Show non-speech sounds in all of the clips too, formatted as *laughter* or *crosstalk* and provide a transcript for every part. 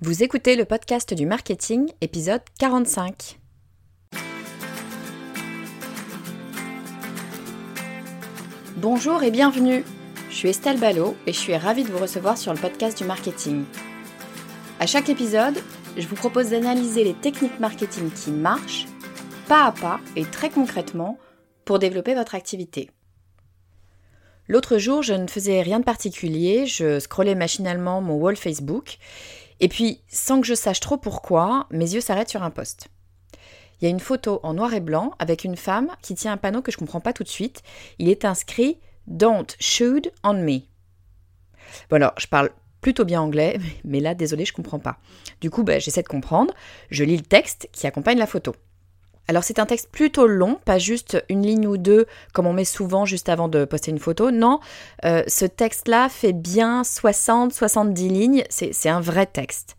Vous écoutez le podcast du marketing, épisode 45. Bonjour et bienvenue. Je suis Estelle Ballot et je suis ravie de vous recevoir sur le podcast du marketing. À chaque épisode, je vous propose d'analyser les techniques marketing qui marchent, pas à pas et très concrètement, pour développer votre activité. L'autre jour, je ne faisais rien de particulier, je scrollais machinalement mon wall Facebook et puis, sans que je sache trop pourquoi, mes yeux s'arrêtent sur un poste. Il y a une photo en noir et blanc avec une femme qui tient un panneau que je ne comprends pas tout de suite. Il est inscrit Don't shoot on me. Bon alors, je parle plutôt bien anglais, *laughs* mais là, désolé, je comprends pas. Du coup, ben, j'essaie de comprendre. Je lis le texte qui accompagne la photo. Alors c'est un texte plutôt long, pas juste une ligne ou deux comme on met souvent juste avant de poster une photo. Non, euh, ce texte-là fait bien 60-70 lignes, c'est un vrai texte.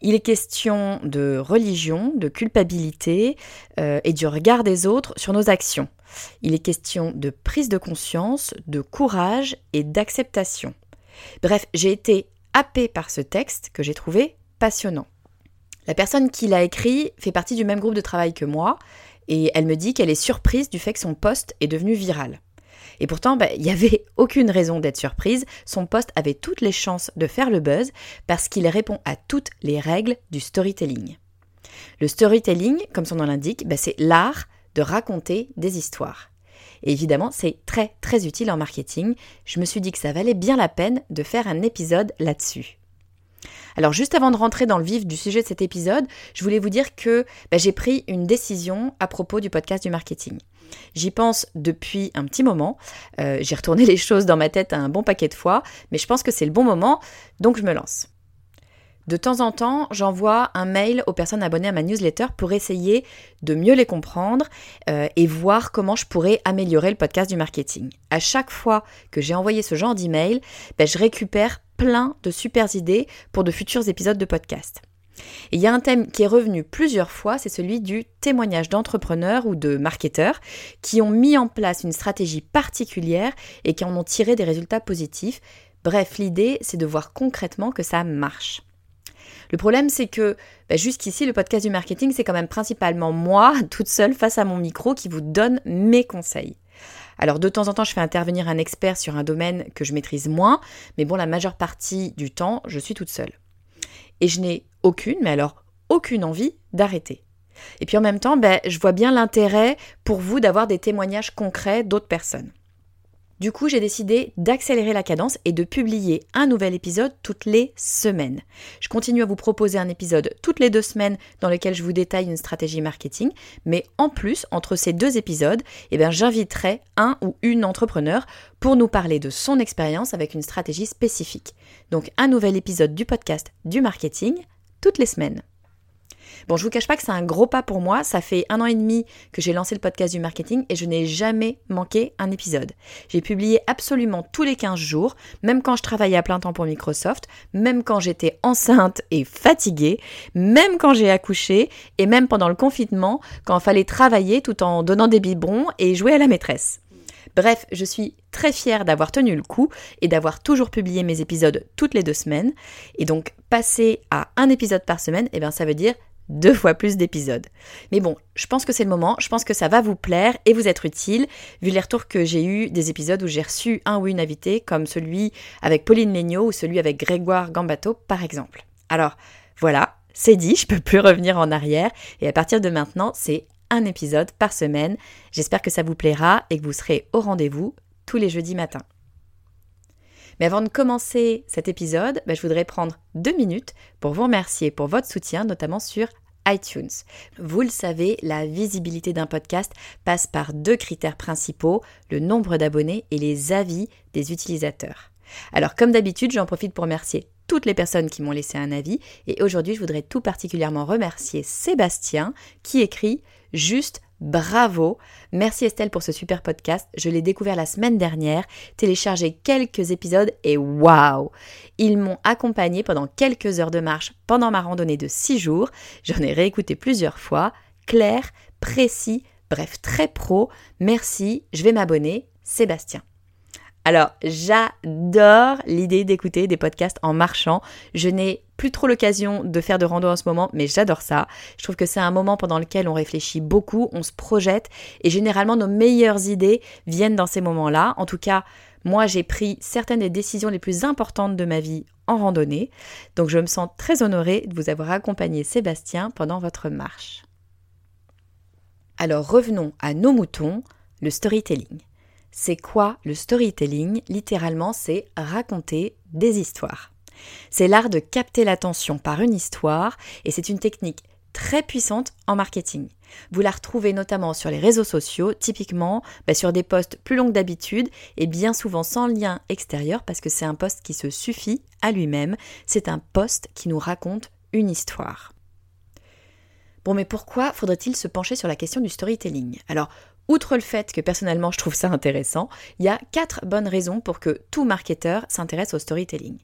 Il est question de religion, de culpabilité euh, et du regard des autres sur nos actions. Il est question de prise de conscience, de courage et d'acceptation. Bref, j'ai été happée par ce texte que j'ai trouvé passionnant. La personne qui l'a écrit fait partie du même groupe de travail que moi, et elle me dit qu'elle est surprise du fait que son poste est devenu viral. Et pourtant, bah, il n'y avait *laughs* aucune raison d'être surprise, son poste avait toutes les chances de faire le buzz parce qu'il répond à toutes les règles du storytelling. Le storytelling, comme son nom l'indique, bah, c'est l'art de raconter des histoires. Et évidemment, c'est très très utile en marketing. Je me suis dit que ça valait bien la peine de faire un épisode là-dessus. Alors juste avant de rentrer dans le vif du sujet de cet épisode, je voulais vous dire que bah, j'ai pris une décision à propos du podcast du marketing. J'y pense depuis un petit moment. Euh, j'ai retourné *laughs* les choses dans ma tête un bon paquet de fois, mais je pense que c'est le bon moment, donc je me lance. De temps en temps, j'envoie un mail aux personnes abonnées à ma newsletter pour essayer de mieux les comprendre euh, et voir comment je pourrais améliorer le podcast du marketing. À chaque fois que j'ai envoyé ce genre d'email, ben, je récupère plein de super idées pour de futurs épisodes de podcast. Et il y a un thème qui est revenu plusieurs fois, c'est celui du témoignage d'entrepreneurs ou de marketeurs qui ont mis en place une stratégie particulière et qui en ont tiré des résultats positifs. Bref, l'idée, c'est de voir concrètement que ça marche. Le problème, c'est que bah, jusqu'ici, le podcast du marketing, c'est quand même principalement moi, *laughs* toute seule, face à mon micro, qui vous donne mes conseils. Alors de temps en temps, je fais intervenir un expert sur un domaine que je maîtrise moins, mais bon, la majeure partie du temps, je suis toute seule. Et je n'ai aucune, mais alors aucune envie d'arrêter. Et puis en même temps, ben, je vois bien l'intérêt pour vous d'avoir des témoignages concrets d'autres personnes. Du coup, j'ai décidé d'accélérer la cadence et de publier un nouvel épisode toutes les semaines. Je continue à vous proposer un épisode toutes les deux semaines dans lequel je vous détaille une stratégie marketing, mais en plus, entre ces deux épisodes, eh j'inviterai un ou une entrepreneur pour nous parler de son expérience avec une stratégie spécifique. Donc, un nouvel épisode du podcast du marketing toutes les semaines. Bon, je vous cache pas que c'est un gros pas pour moi. Ça fait un an et demi que j'ai lancé le podcast du marketing et je n'ai jamais manqué un épisode. J'ai publié absolument tous les 15 jours, même quand je travaillais à plein temps pour Microsoft, même quand j'étais enceinte et fatiguée, même quand j'ai accouché et même pendant le confinement, quand il fallait travailler tout en donnant des biberons et jouer à la maîtresse. Bref, je suis très fière d'avoir tenu le coup et d'avoir toujours publié mes épisodes toutes les deux semaines. Et donc, passer à un épisode par semaine, eh bien, ça veut dire deux fois plus d'épisodes. Mais bon, je pense que c'est le moment, je pense que ça va vous plaire et vous être utile, vu les retours que j'ai eu des épisodes où j'ai reçu un ou une invitée, comme celui avec Pauline Legnaud ou celui avec Grégoire Gambato, par exemple. Alors, voilà, c'est dit, je peux plus revenir en arrière, et à partir de maintenant, c'est un épisode par semaine. J'espère que ça vous plaira et que vous serez au rendez-vous tous les jeudis matins. Mais avant de commencer cet épisode, bah, je voudrais prendre deux minutes pour vous remercier pour votre soutien, notamment sur iTunes. Vous le savez, la visibilité d'un podcast passe par deux critères principaux, le nombre d'abonnés et les avis des utilisateurs. Alors comme d'habitude, j'en profite pour remercier toutes les personnes qui m'ont laissé un avis et aujourd'hui je voudrais tout particulièrement remercier Sébastien qui écrit juste Bravo. Merci Estelle pour ce super podcast. Je l'ai découvert la semaine dernière, téléchargé quelques épisodes et waouh Ils m'ont accompagné pendant quelques heures de marche pendant ma randonnée de 6 jours. J'en ai réécouté plusieurs fois. Clair, précis, bref, très pro. Merci. Je vais m'abonner. Sébastien. Alors, j'adore l'idée d'écouter des podcasts en marchant. Je n'ai plus trop l'occasion de faire de rando en ce moment, mais j'adore ça. Je trouve que c'est un moment pendant lequel on réfléchit beaucoup, on se projette et généralement nos meilleures idées viennent dans ces moments-là. En tout cas, moi, j'ai pris certaines des décisions les plus importantes de ma vie en randonnée, donc je me sens très honorée de vous avoir accompagné Sébastien pendant votre marche. Alors revenons à nos moutons, le storytelling. C'est quoi le storytelling? Littéralement, c'est raconter des histoires. C'est l'art de capter l'attention par une histoire et c'est une technique très puissante en marketing. Vous la retrouvez notamment sur les réseaux sociaux, typiquement bah, sur des posts plus longs que d'habitude et bien souvent sans lien extérieur parce que c'est un post qui se suffit à lui-même, c'est un post qui nous raconte une histoire. Bon, mais pourquoi faudrait-il se pencher sur la question du storytelling? Alors, Outre le fait que personnellement je trouve ça intéressant, il y a quatre bonnes raisons pour que tout marketeur s'intéresse au storytelling.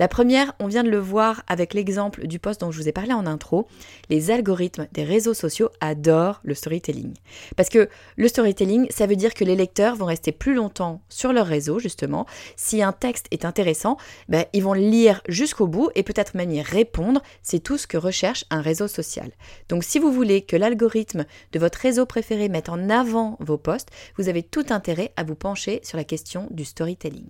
La première, on vient de le voir avec l'exemple du post dont je vous ai parlé en intro, les algorithmes des réseaux sociaux adorent le storytelling. Parce que le storytelling, ça veut dire que les lecteurs vont rester plus longtemps sur leur réseau, justement. Si un texte est intéressant, ben, ils vont le lire jusqu'au bout et peut-être même y répondre. C'est tout ce que recherche un réseau social. Donc si vous voulez que l'algorithme de votre réseau préféré mette en avant vos posts, vous avez tout intérêt à vous pencher sur la question du storytelling.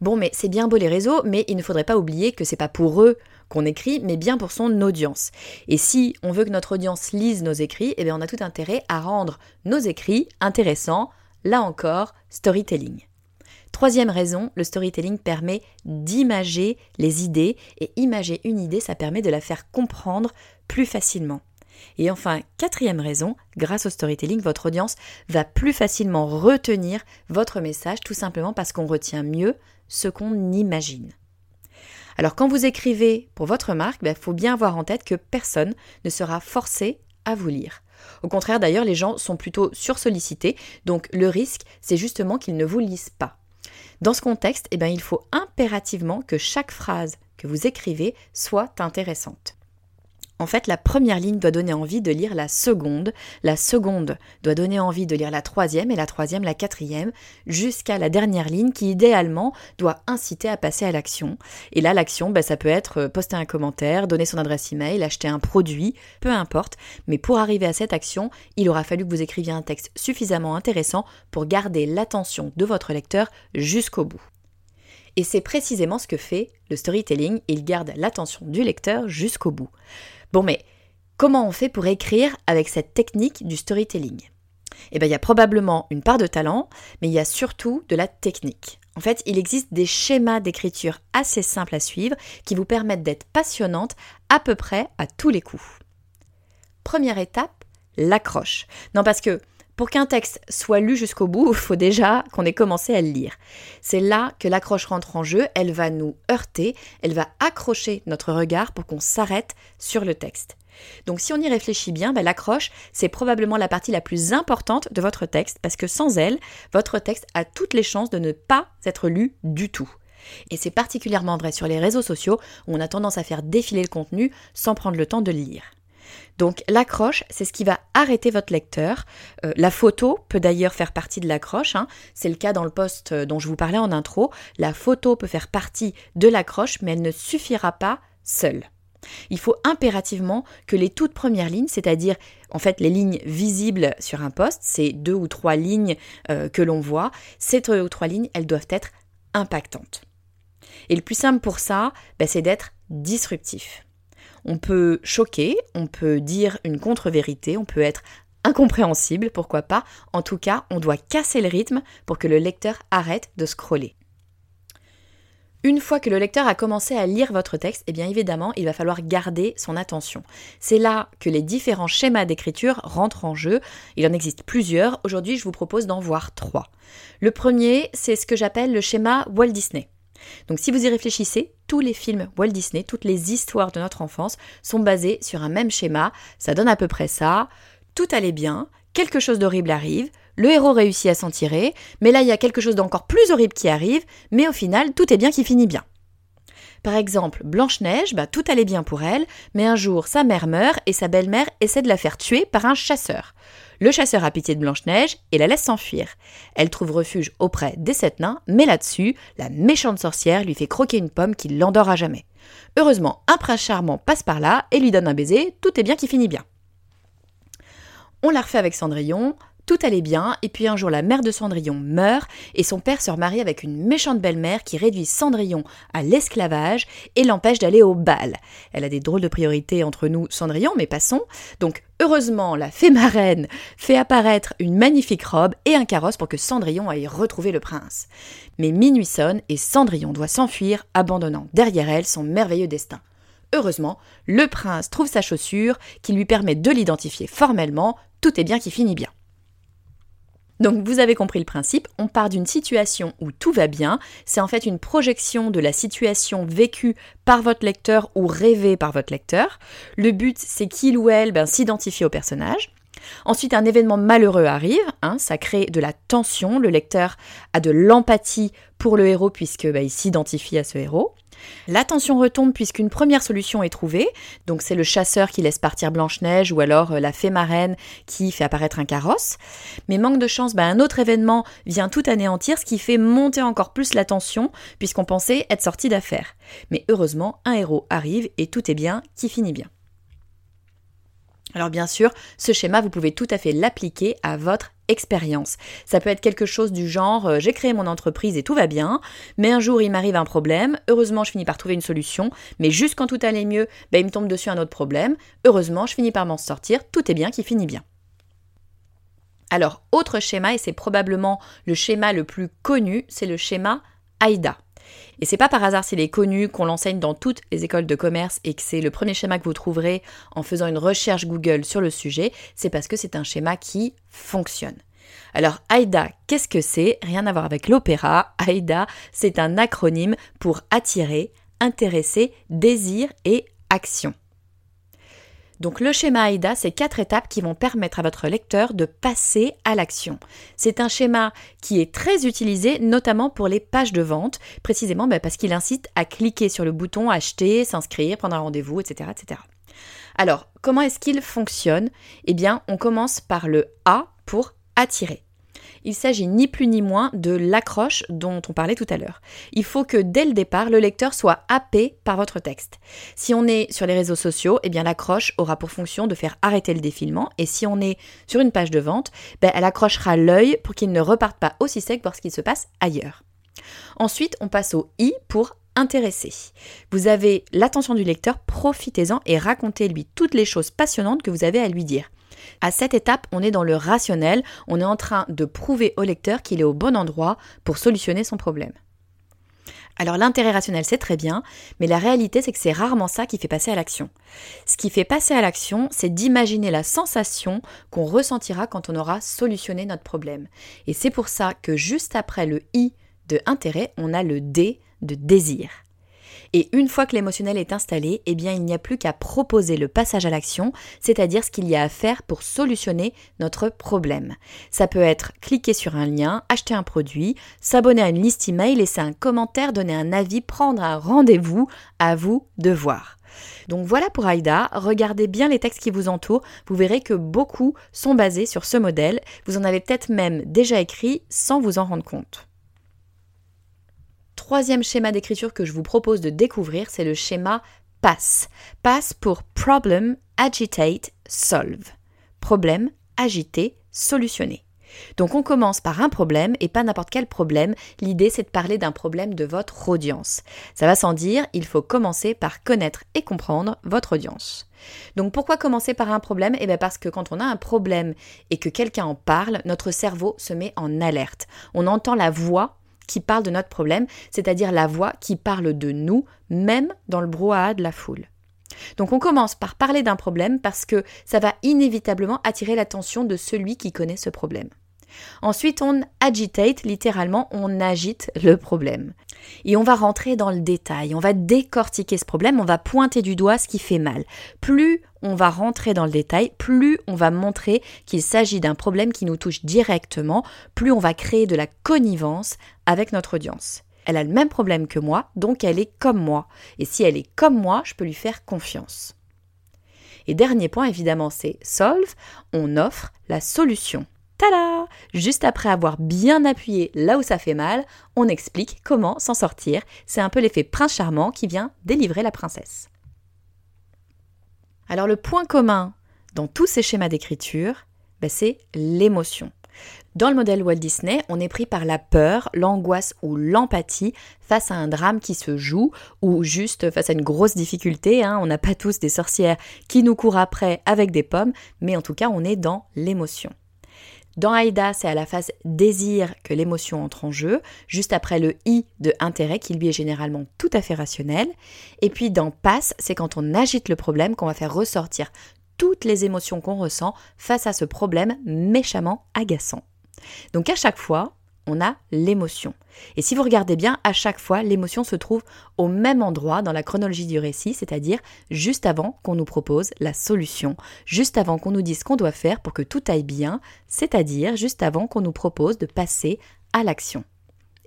Bon, mais c'est bien beau les réseaux, mais il ne faudrait pas oublier que c'est pas pour eux qu'on écrit, mais bien pour son audience. Et si on veut que notre audience lise nos écrits, eh bien on a tout intérêt à rendre nos écrits intéressants. Là encore, storytelling. Troisième raison, le storytelling permet d'imager les idées, et imager une idée, ça permet de la faire comprendre plus facilement. Et enfin, quatrième raison, grâce au storytelling, votre audience va plus facilement retenir votre message tout simplement parce qu'on retient mieux ce qu'on imagine. Alors quand vous écrivez pour votre marque, il bah, faut bien avoir en tête que personne ne sera forcé à vous lire. Au contraire d'ailleurs, les gens sont plutôt sursollicités, donc le risque, c'est justement qu'ils ne vous lisent pas. Dans ce contexte, eh bien, il faut impérativement que chaque phrase que vous écrivez soit intéressante. En fait, la première ligne doit donner envie de lire la seconde, la seconde doit donner envie de lire la troisième et la troisième la quatrième, jusqu'à la dernière ligne qui idéalement doit inciter à passer à l'action. Et là, l'action, bah, ça peut être euh, poster un commentaire, donner son adresse email, acheter un produit, peu importe. Mais pour arriver à cette action, il aura fallu que vous écriviez un texte suffisamment intéressant pour garder l'attention de votre lecteur jusqu'au bout. Et c'est précisément ce que fait le storytelling, il garde l'attention du lecteur jusqu'au bout. Bon, mais comment on fait pour écrire avec cette technique du storytelling? Eh bien, il y a probablement une part de talent, mais il y a surtout de la technique. En fait, il existe des schémas d'écriture assez simples à suivre qui vous permettent d'être passionnante à peu près à tous les coups. Première étape, l'accroche. Non, parce que pour qu'un texte soit lu jusqu'au bout, il *laughs* faut déjà qu'on ait commencé à le lire. C'est là que l'accroche rentre en jeu, elle va nous heurter, elle va accrocher notre regard pour qu'on s'arrête sur le texte. Donc si on y réfléchit bien, ben, l'accroche, c'est probablement la partie la plus importante de votre texte, parce que sans elle, votre texte a toutes les chances de ne pas être lu du tout. Et c'est particulièrement vrai sur les réseaux sociaux, où on a tendance à faire défiler le contenu sans prendre le temps de le lire. Donc l'accroche, c'est ce qui va arrêter votre lecteur. Euh, la photo peut d'ailleurs faire partie de l'accroche. Hein. C'est le cas dans le poste euh, dont je vous parlais en intro. La photo peut faire partie de l'accroche, mais elle ne suffira pas seule. Il faut impérativement que les toutes premières lignes, c'est-à-dire en fait les lignes visibles sur un poste, ces deux ou trois lignes euh, que l'on voit, ces deux ou trois lignes, elles doivent être impactantes. Et le plus simple pour ça, ben, c'est d'être disruptif. On peut choquer, on peut dire une contre-vérité, on peut être incompréhensible, pourquoi pas. En tout cas, on doit casser le rythme pour que le lecteur arrête de scroller. Une fois que le lecteur a commencé à lire votre texte, eh bien évidemment, il va falloir garder son attention. C'est là que les différents schémas d'écriture rentrent en jeu. Il en existe plusieurs. Aujourd'hui, je vous propose d'en voir trois. Le premier, c'est ce que j'appelle le schéma Walt Disney. Donc si vous y réfléchissez, tous les films Walt Disney, toutes les histoires de notre enfance sont basés sur un même schéma. Ça donne à peu près ça. Tout allait bien, quelque chose d'horrible arrive, le héros réussit à s'en tirer, mais là il y a quelque chose d'encore plus horrible qui arrive, mais au final tout est bien qui finit bien. Par exemple, Blanche-Neige, bah, tout allait bien pour elle, mais un jour sa mère meurt et sa belle-mère essaie de la faire tuer par un chasseur. Le chasseur a pitié de Blanche-Neige et la laisse s'enfuir. Elle trouve refuge auprès des sept nains, mais là-dessus, la méchante sorcière lui fait croquer une pomme qui l'endort à jamais. Heureusement, un prince charmant passe par là et lui donne un baiser, tout est bien qui finit bien. On la refait avec Cendrillon, tout allait bien, et puis un jour la mère de Cendrillon meurt, et son père se remarie avec une méchante belle-mère qui réduit Cendrillon à l'esclavage et l'empêche d'aller au bal. Elle a des drôles de priorités entre nous, Cendrillon, mais passons. Donc, heureusement, la fée marraine fait apparaître une magnifique robe et un carrosse pour que Cendrillon aille retrouver le prince. Mais minuit sonne et Cendrillon doit s'enfuir, abandonnant derrière elle son merveilleux destin. Heureusement, le prince trouve sa chaussure qui lui permet de l'identifier formellement, tout est bien qui finit bien. Donc vous avez compris le principe, on part d'une situation où tout va bien, c'est en fait une projection de la situation vécue par votre lecteur ou rêvée par votre lecteur. Le but c'est qu'il ou elle ben, s'identifie au personnage. Ensuite, un événement malheureux arrive, hein, ça crée de la tension, le lecteur a de l'empathie pour le héros puisque ben, il s'identifie à ce héros. L'attention retombe puisqu'une première solution est trouvée. Donc c'est le chasseur qui laisse partir Blanche-Neige ou alors euh, la fée marraine qui fait apparaître un carrosse. Mais manque de chance, bah, un autre événement vient tout anéantir, ce qui fait monter encore plus la tension puisqu'on pensait être sorti d'affaire. Mais heureusement, un héros arrive et tout est bien qui finit bien. Alors bien sûr, ce schéma, vous pouvez tout à fait l'appliquer à votre expérience. Ça peut être quelque chose du genre euh, j'ai créé mon entreprise et tout va bien, mais un jour il m'arrive un problème, heureusement je finis par trouver une solution, mais juste quand tout allait mieux, ben, il me tombe dessus un autre problème, heureusement je finis par m'en sortir, tout est bien qui finit bien. Alors, autre schéma, et c'est probablement le schéma le plus connu, c'est le schéma AIDA. Et c'est pas par hasard s'il est connu, qu'on l'enseigne dans toutes les écoles de commerce et que c'est le premier schéma que vous trouverez en faisant une recherche Google sur le sujet, c'est parce que c'est un schéma qui fonctionne. Alors AIDA, qu'est-ce que c'est? Rien à voir avec l'opéra. AIDA, c'est un acronyme pour attirer, intéresser, désir et action. Donc le schéma AIDA, c'est quatre étapes qui vont permettre à votre lecteur de passer à l'action. C'est un schéma qui est très utilisé notamment pour les pages de vente, précisément bah, parce qu'il incite à cliquer sur le bouton acheter, s'inscrire, prendre un rendez-vous, etc., etc. Alors, comment est-ce qu'il fonctionne? Eh bien, on commence par le A pour attirer il s'agit ni plus ni moins de l'accroche dont on parlait tout à l'heure. Il faut que dès le départ, le lecteur soit happé par votre texte. Si on est sur les réseaux sociaux, eh l'accroche aura pour fonction de faire arrêter le défilement, et si on est sur une page de vente, ben, elle accrochera l'œil pour qu'il ne reparte pas aussi sec lorsqu'il se passe ailleurs. Ensuite, on passe au i pour intéresser. Vous avez l'attention du lecteur, profitez-en et racontez-lui toutes les choses passionnantes que vous avez à lui dire. À cette étape, on est dans le rationnel, on est en train de prouver au lecteur qu'il est au bon endroit pour solutionner son problème. Alors l'intérêt rationnel, c'est très bien, mais la réalité, c'est que c'est rarement ça qui fait passer à l'action. Ce qui fait passer à l'action, c'est d'imaginer la sensation qu'on ressentira quand on aura solutionné notre problème. Et c'est pour ça que juste après le I de intérêt, on a le D de désir. Et une fois que l'émotionnel est installé, eh bien il n'y a plus qu'à proposer le passage à l'action, c'est-à-dire ce qu'il y a à faire pour solutionner notre problème. Ça peut être cliquer sur un lien, acheter un produit, s'abonner à une liste email, laisser un commentaire, donner un avis, prendre un rendez-vous, à vous de voir. Donc voilà pour Aïda, regardez bien les textes qui vous entourent, vous verrez que beaucoup sont basés sur ce modèle, vous en avez peut-être même déjà écrit sans vous en rendre compte. Troisième schéma d'écriture que je vous propose de découvrir, c'est le schéma PASS. PASS pour Problem, Agitate, Solve. Problème, agiter, solutionner. Donc on commence par un problème et pas n'importe quel problème. L'idée c'est de parler d'un problème de votre audience. Ça va sans dire, il faut commencer par connaître et comprendre votre audience. Donc pourquoi commencer par un problème? Eh bien parce que quand on a un problème et que quelqu'un en parle, notre cerveau se met en alerte. On entend la voix qui parle de notre problème, c'est-à-dire la voix qui parle de nous, même dans le brouhaha de la foule. Donc on commence par parler d'un problème parce que ça va inévitablement attirer l'attention de celui qui connaît ce problème. Ensuite, on agitate, littéralement, on agite le problème. Et on va rentrer dans le détail, on va décortiquer ce problème, on va pointer du doigt ce qui fait mal. Plus on va rentrer dans le détail, plus on va montrer qu'il s'agit d'un problème qui nous touche directement, plus on va créer de la connivence avec notre audience. Elle a le même problème que moi, donc elle est comme moi. Et si elle est comme moi, je peux lui faire confiance. Et dernier point, évidemment, c'est solve. On offre la solution. Juste après avoir bien appuyé là où ça fait mal, on explique comment s'en sortir. C'est un peu l'effet prince charmant qui vient délivrer la princesse. Alors le point commun dans tous ces schémas d'écriture, ben, c'est l'émotion. Dans le modèle Walt Disney, on est pris par la peur, l'angoisse ou l'empathie face à un drame qui se joue ou juste face à une grosse difficulté. Hein. On n'a pas tous des sorcières qui nous courent après avec des pommes, mais en tout cas on est dans l'émotion. Dans Aïda, c'est à la phase désir que l'émotion entre en jeu, juste après le i de intérêt qui lui est généralement tout à fait rationnel. Et puis dans passe, c'est quand on agite le problème qu'on va faire ressortir toutes les émotions qu'on ressent face à ce problème méchamment agaçant. Donc à chaque fois, on a l'émotion. Et si vous regardez bien, à chaque fois, l'émotion se trouve au même endroit dans la chronologie du récit, c'est-à-dire juste avant qu'on nous propose la solution, juste avant qu'on nous dise ce qu'on doit faire pour que tout aille bien, c'est-à-dire juste avant qu'on nous propose de passer à l'action.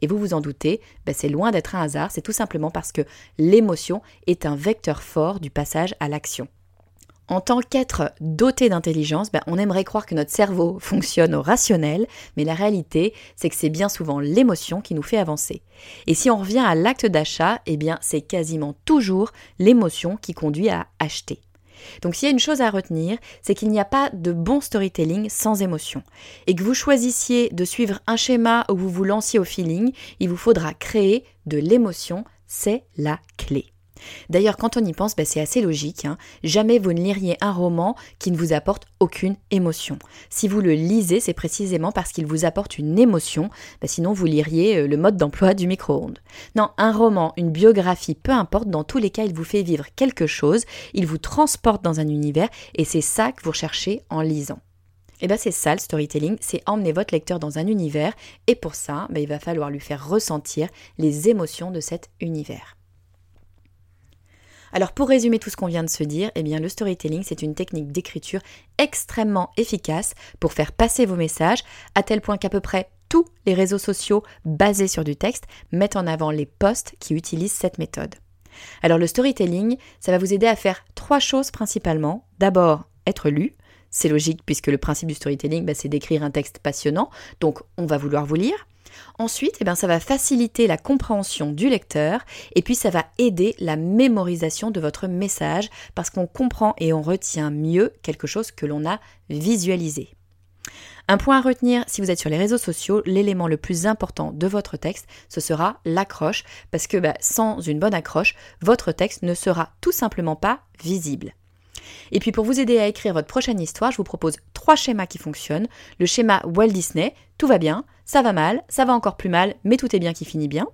Et vous vous en doutez, ben c'est loin d'être un hasard, c'est tout simplement parce que l'émotion est un vecteur fort du passage à l'action. En tant qu'être doté d'intelligence, ben, on aimerait croire que notre cerveau fonctionne au rationnel, mais la réalité, c'est que c'est bien souvent l'émotion qui nous fait avancer. Et si on revient à l'acte d'achat, eh bien, c'est quasiment toujours l'émotion qui conduit à acheter. Donc s'il y a une chose à retenir, c'est qu'il n'y a pas de bon storytelling sans émotion. Et que vous choisissiez de suivre un schéma ou vous vous lanciez au feeling, il vous faudra créer de l'émotion, c'est la clé. D'ailleurs, quand on y pense, bah, c'est assez logique. Hein. Jamais vous ne liriez un roman qui ne vous apporte aucune émotion. Si vous le lisez, c'est précisément parce qu'il vous apporte une émotion, bah, sinon vous liriez euh, le mode d'emploi du micro-ondes. Non, un roman, une biographie, peu importe, dans tous les cas, il vous fait vivre quelque chose, il vous transporte dans un univers, et c'est ça que vous recherchez en lisant. Et eh bien c'est ça le storytelling, c'est emmener votre lecteur dans un univers, et pour ça, bah, il va falloir lui faire ressentir les émotions de cet univers. Alors pour résumer tout ce qu'on vient de se dire, eh le storytelling c'est une technique d'écriture extrêmement efficace pour faire passer vos messages à tel point qu'à peu près tous les réseaux sociaux basés sur du texte mettent en avant les posts qui utilisent cette méthode. Alors le storytelling, ça va vous aider à faire trois choses principalement. D'abord, être lu. C'est logique puisque le principe du storytelling, bah, c'est d'écrire un texte passionnant, donc on va vouloir vous lire. Ensuite, eh bien, ça va faciliter la compréhension du lecteur et puis ça va aider la mémorisation de votre message parce qu'on comprend et on retient mieux quelque chose que l'on a visualisé. Un point à retenir si vous êtes sur les réseaux sociaux, l'élément le plus important de votre texte, ce sera l'accroche, parce que bah, sans une bonne accroche, votre texte ne sera tout simplement pas visible. Et puis pour vous aider à écrire votre prochaine histoire, je vous propose trois schémas qui fonctionnent. Le schéma Walt Disney, tout va bien, ça va mal, ça va encore plus mal, mais tout est bien qui finit bien.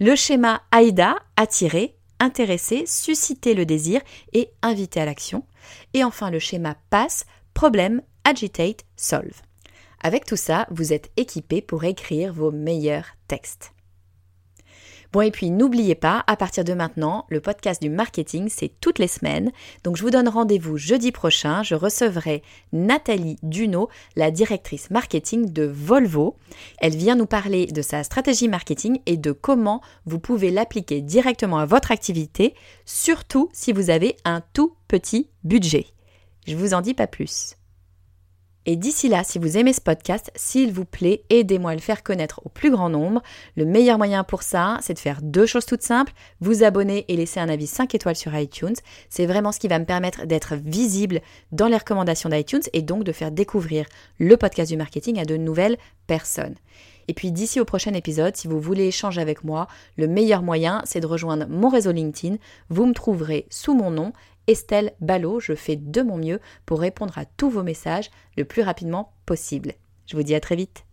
Le schéma AIDA, attirer, intéresser, susciter le désir et inviter à l'action. Et enfin le schéma PASS, problème, agitate, solve. Avec tout ça, vous êtes équipé pour écrire vos meilleurs textes. Bon, et puis n'oubliez pas, à partir de maintenant, le podcast du marketing, c'est toutes les semaines. Donc je vous donne rendez-vous jeudi prochain. Je recevrai Nathalie Duno, la directrice marketing de Volvo. Elle vient nous parler de sa stratégie marketing et de comment vous pouvez l'appliquer directement à votre activité, surtout si vous avez un tout petit budget. Je vous en dis pas plus. Et d'ici là, si vous aimez ce podcast, s'il vous plaît, aidez-moi à le faire connaître au plus grand nombre. Le meilleur moyen pour ça, c'est de faire deux choses toutes simples. Vous abonner et laisser un avis 5 étoiles sur iTunes. C'est vraiment ce qui va me permettre d'être visible dans les recommandations d'iTunes et donc de faire découvrir le podcast du marketing à de nouvelles personnes. Et puis d'ici au prochain épisode, si vous voulez échanger avec moi, le meilleur moyen, c'est de rejoindre mon réseau LinkedIn. Vous me trouverez sous mon nom Estelle Ballot. Je fais de mon mieux pour répondre à tous vos messages le plus rapidement possible. Je vous dis à très vite.